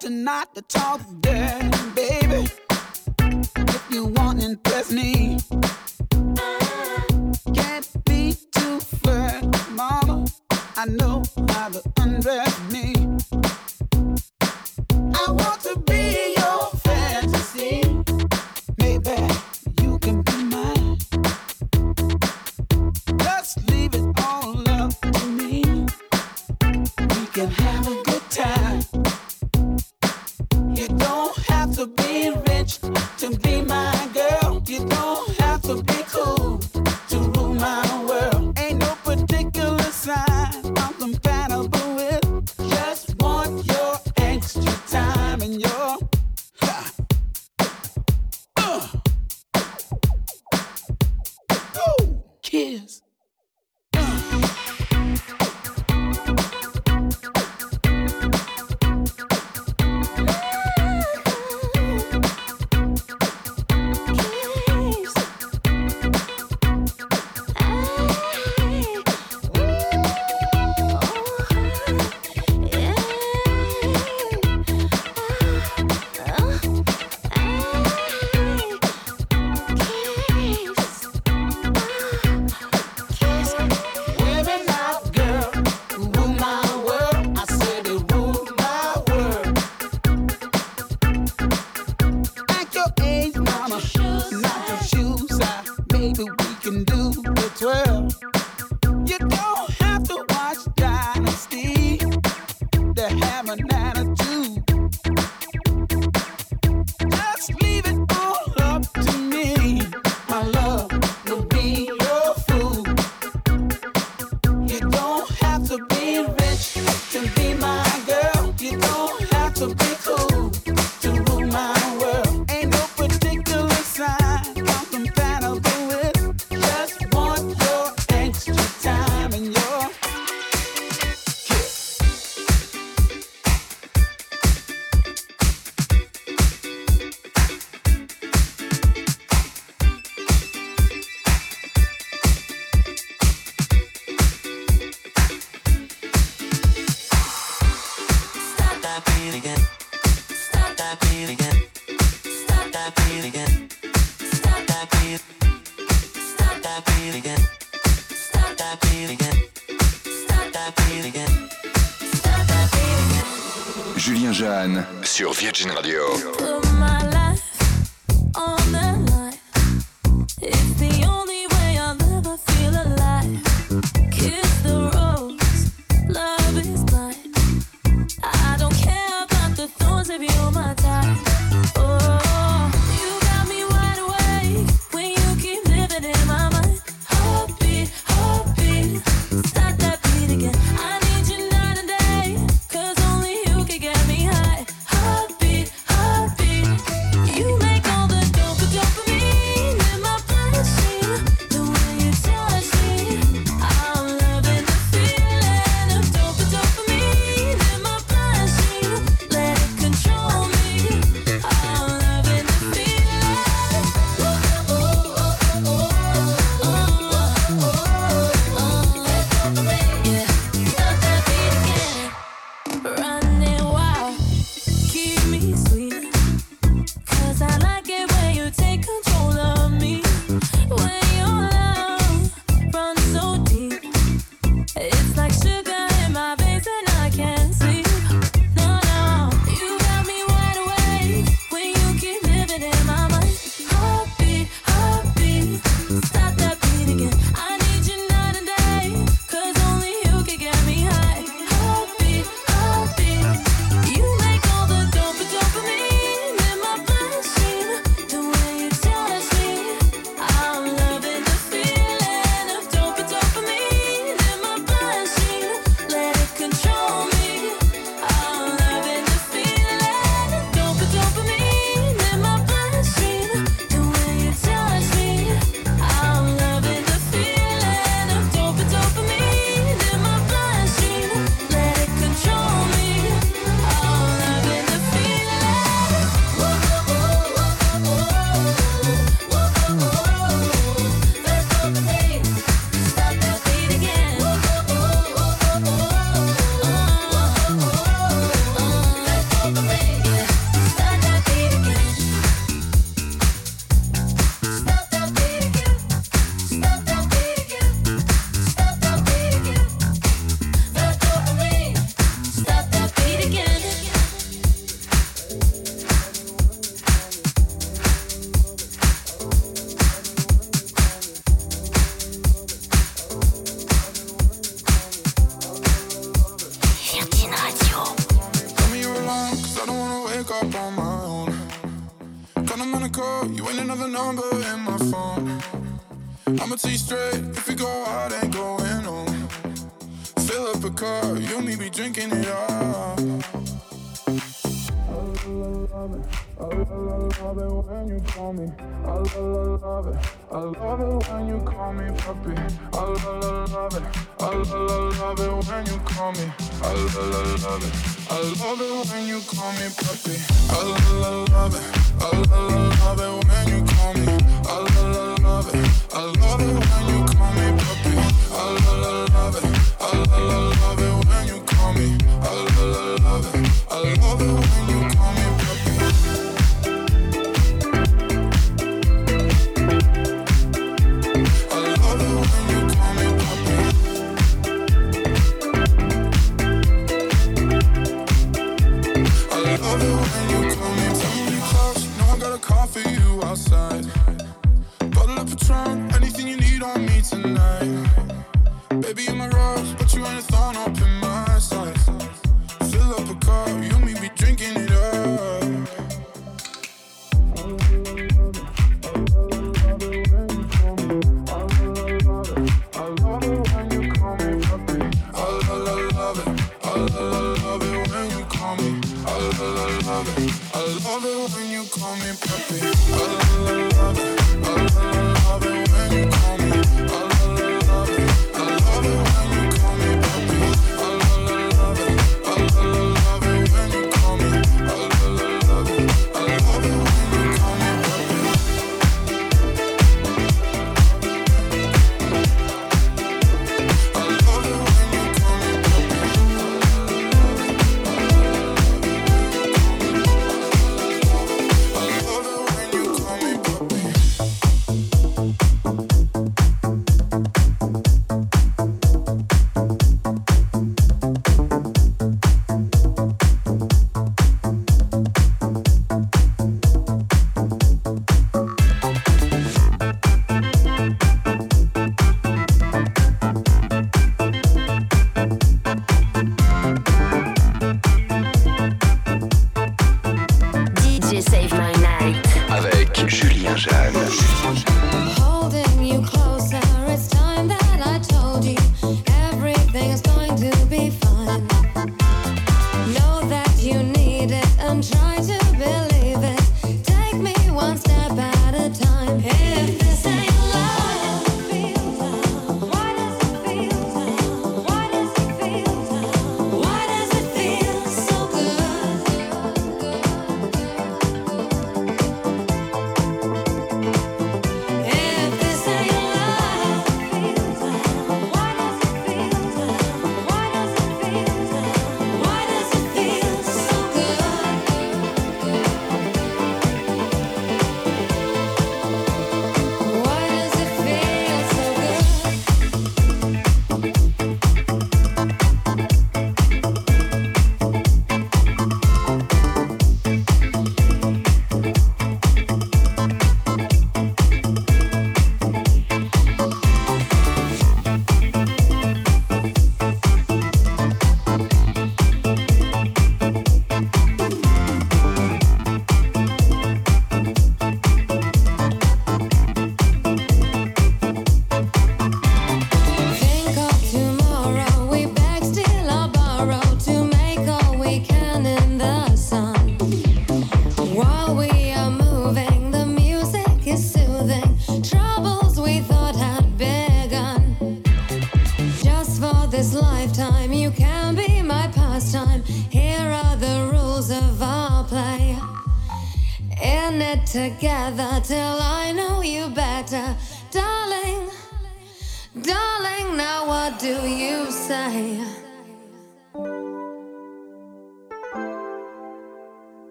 better not to talk dirty, baby. If you want to impress me, can't be too flirty, mama. I know how to undress. Julien Jeanne sur Virgin Radio.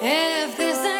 If this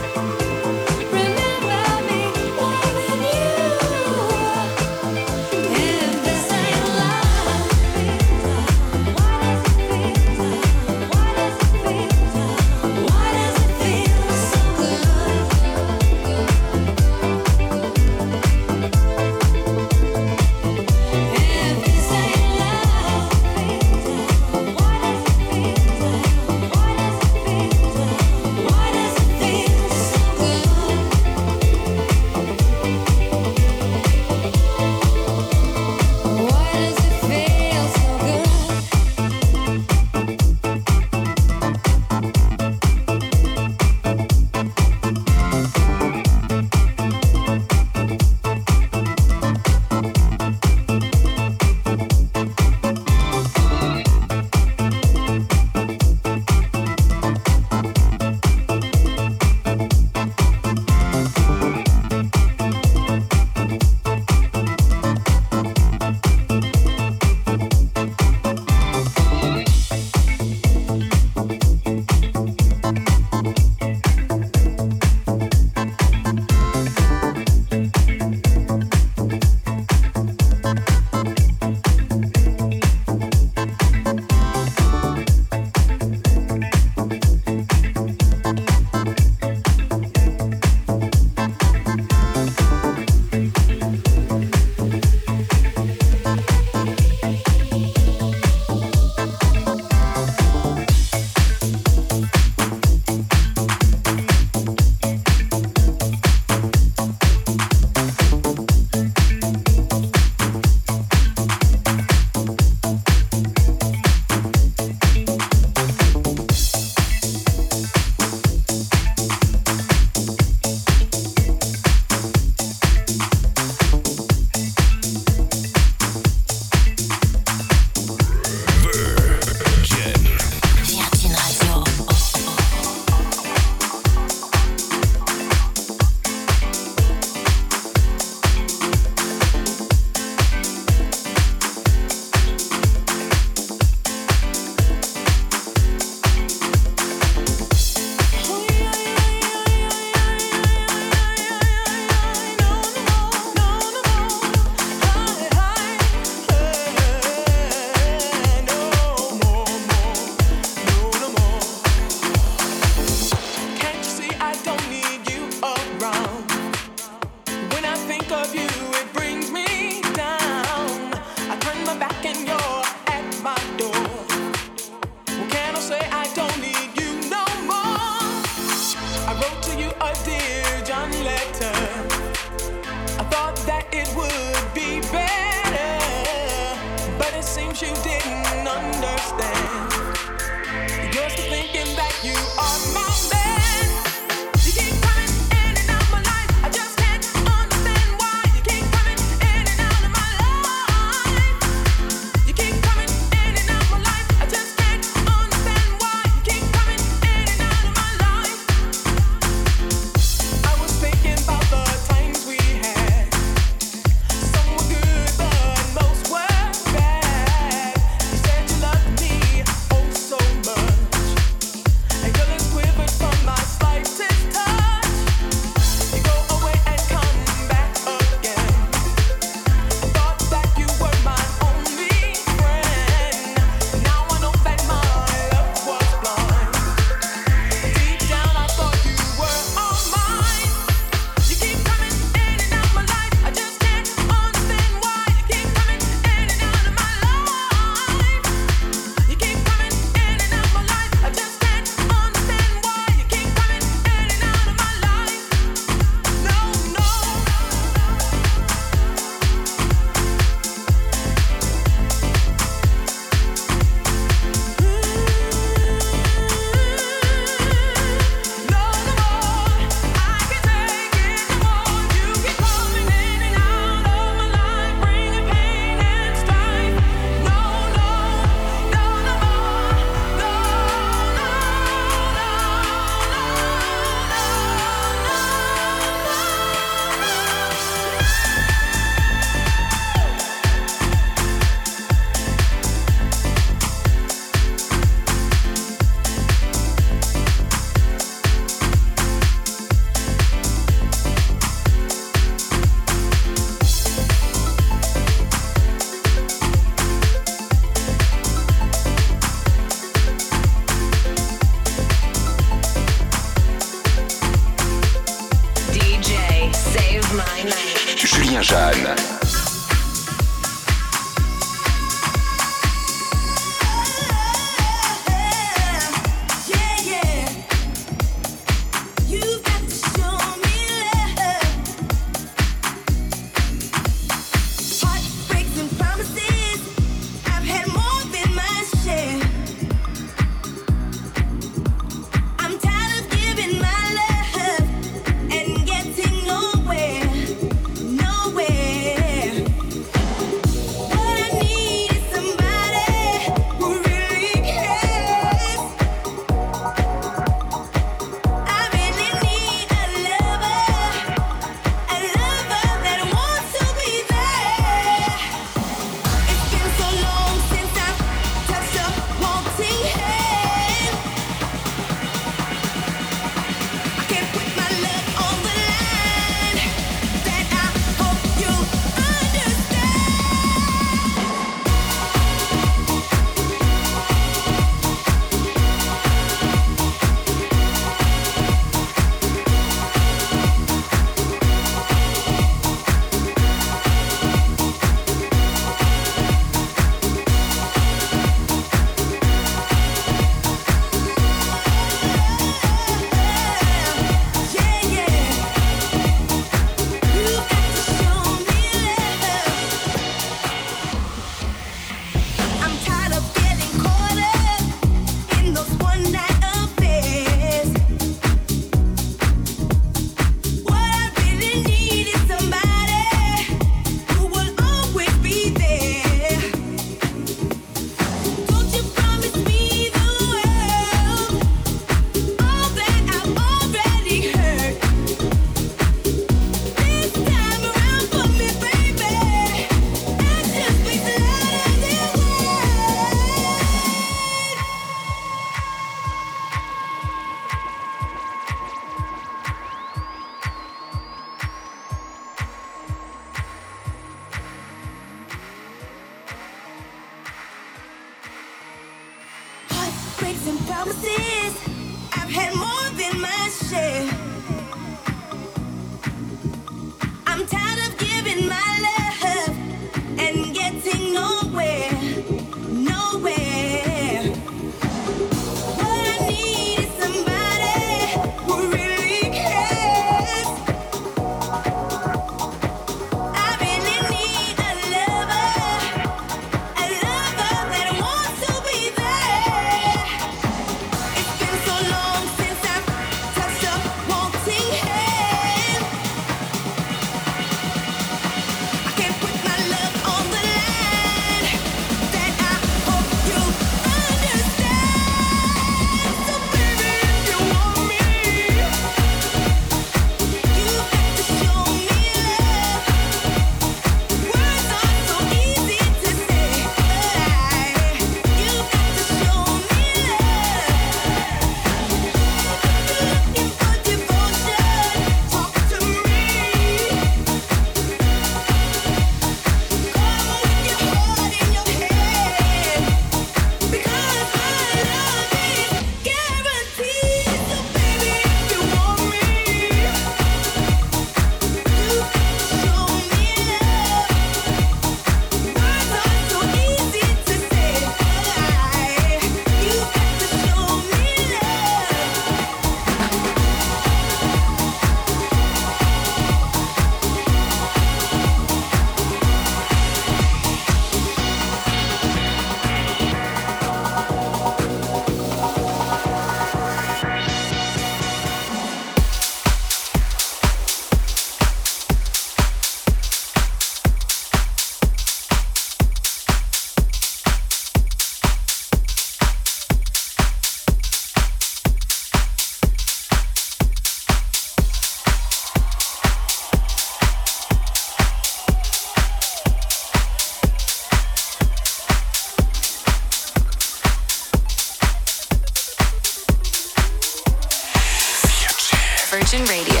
Virgin Radio.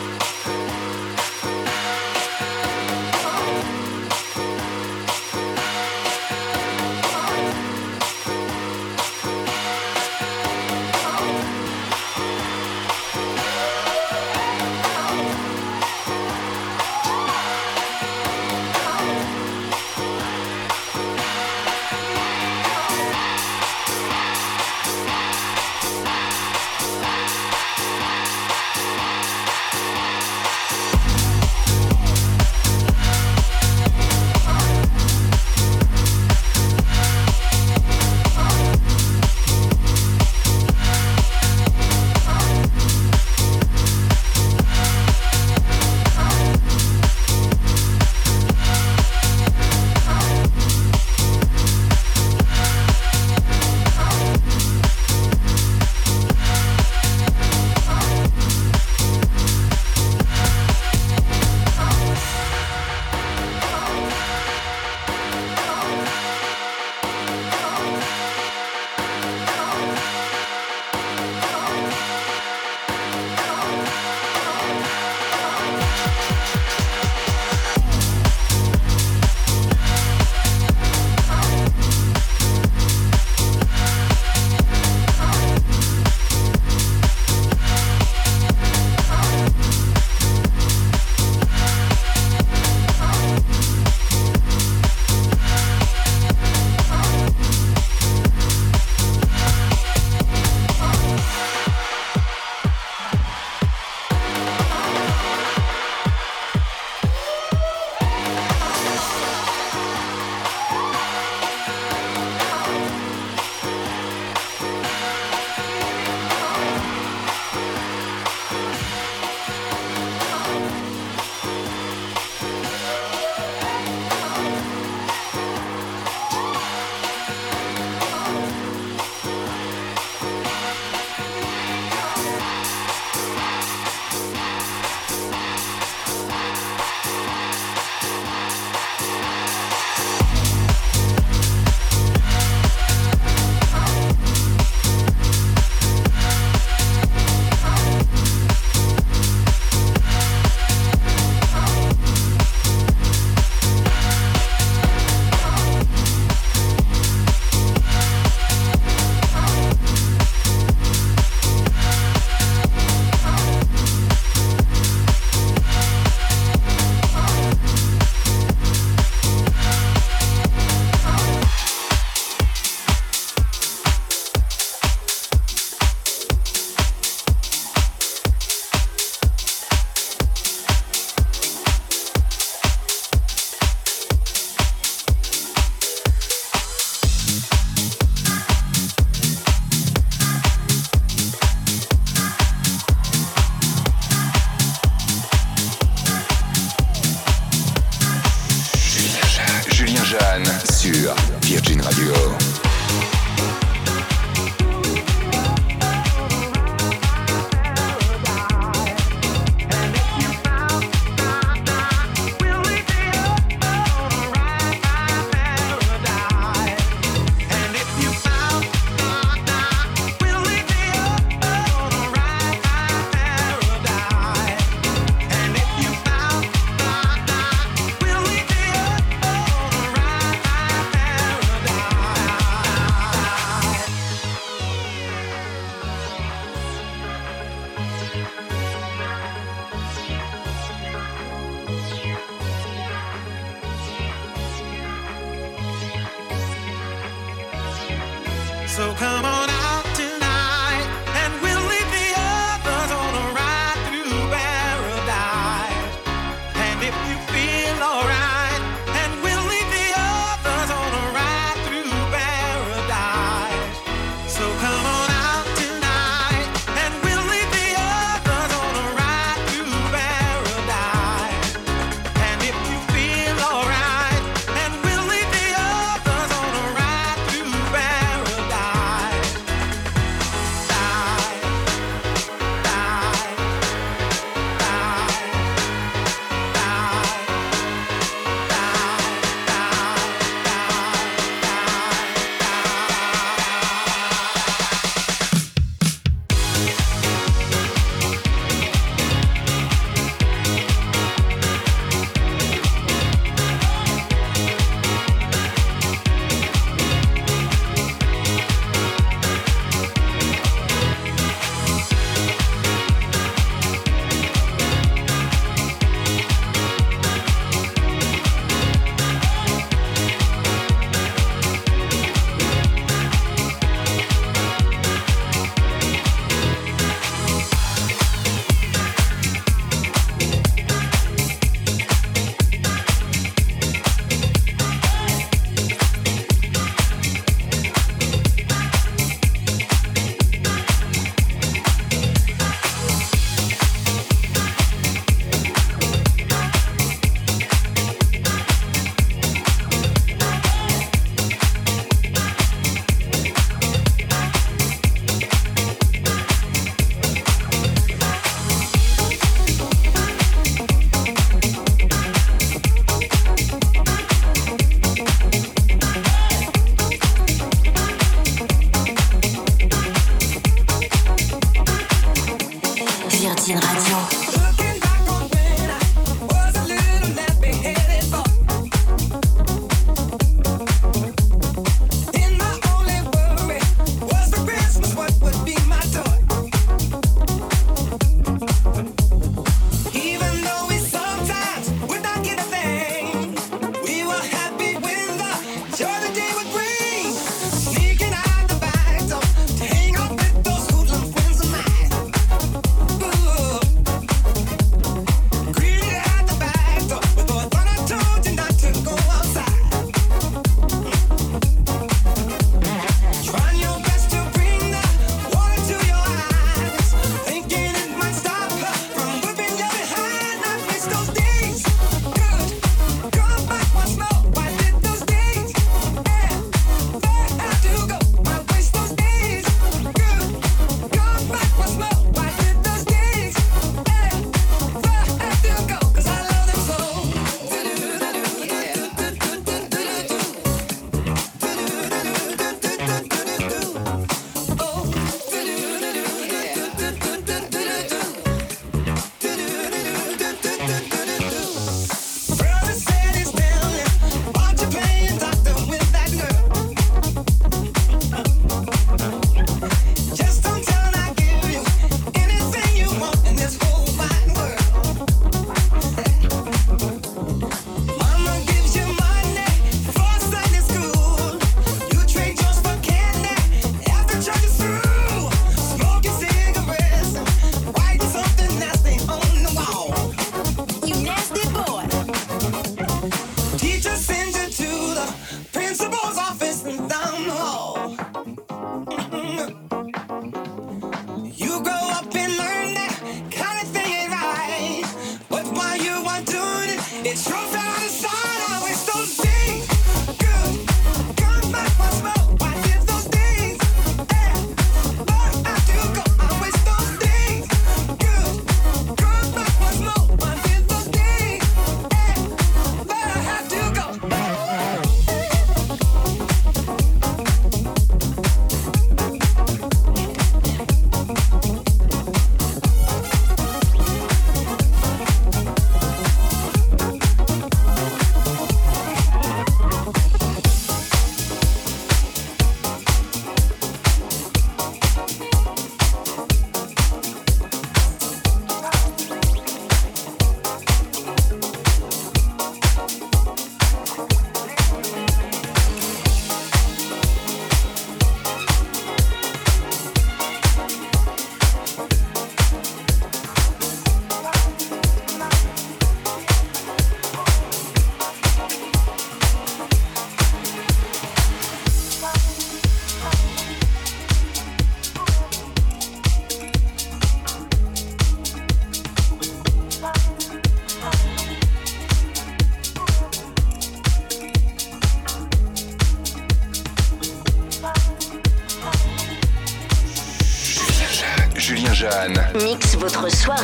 Mix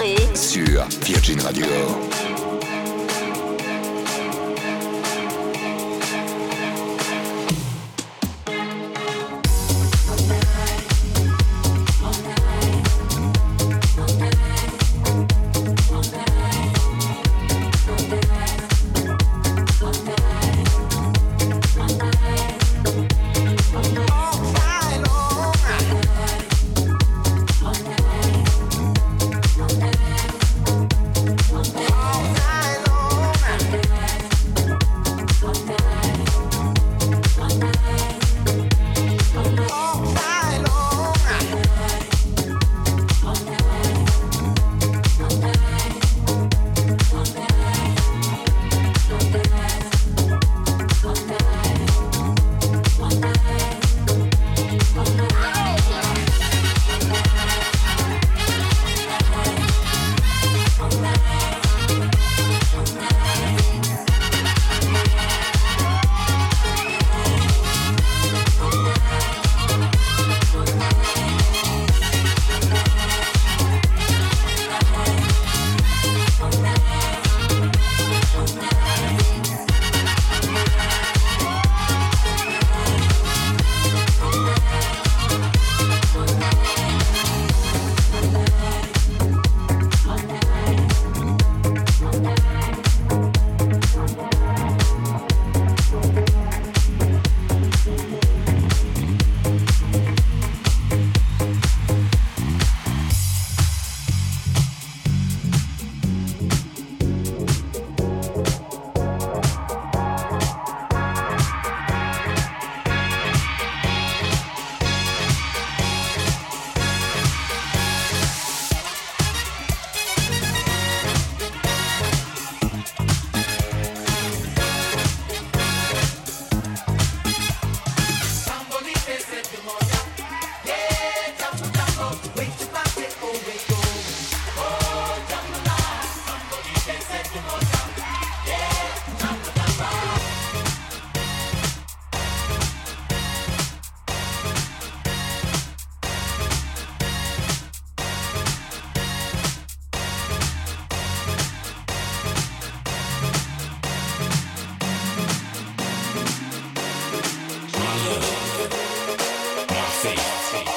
Virgin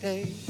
stay.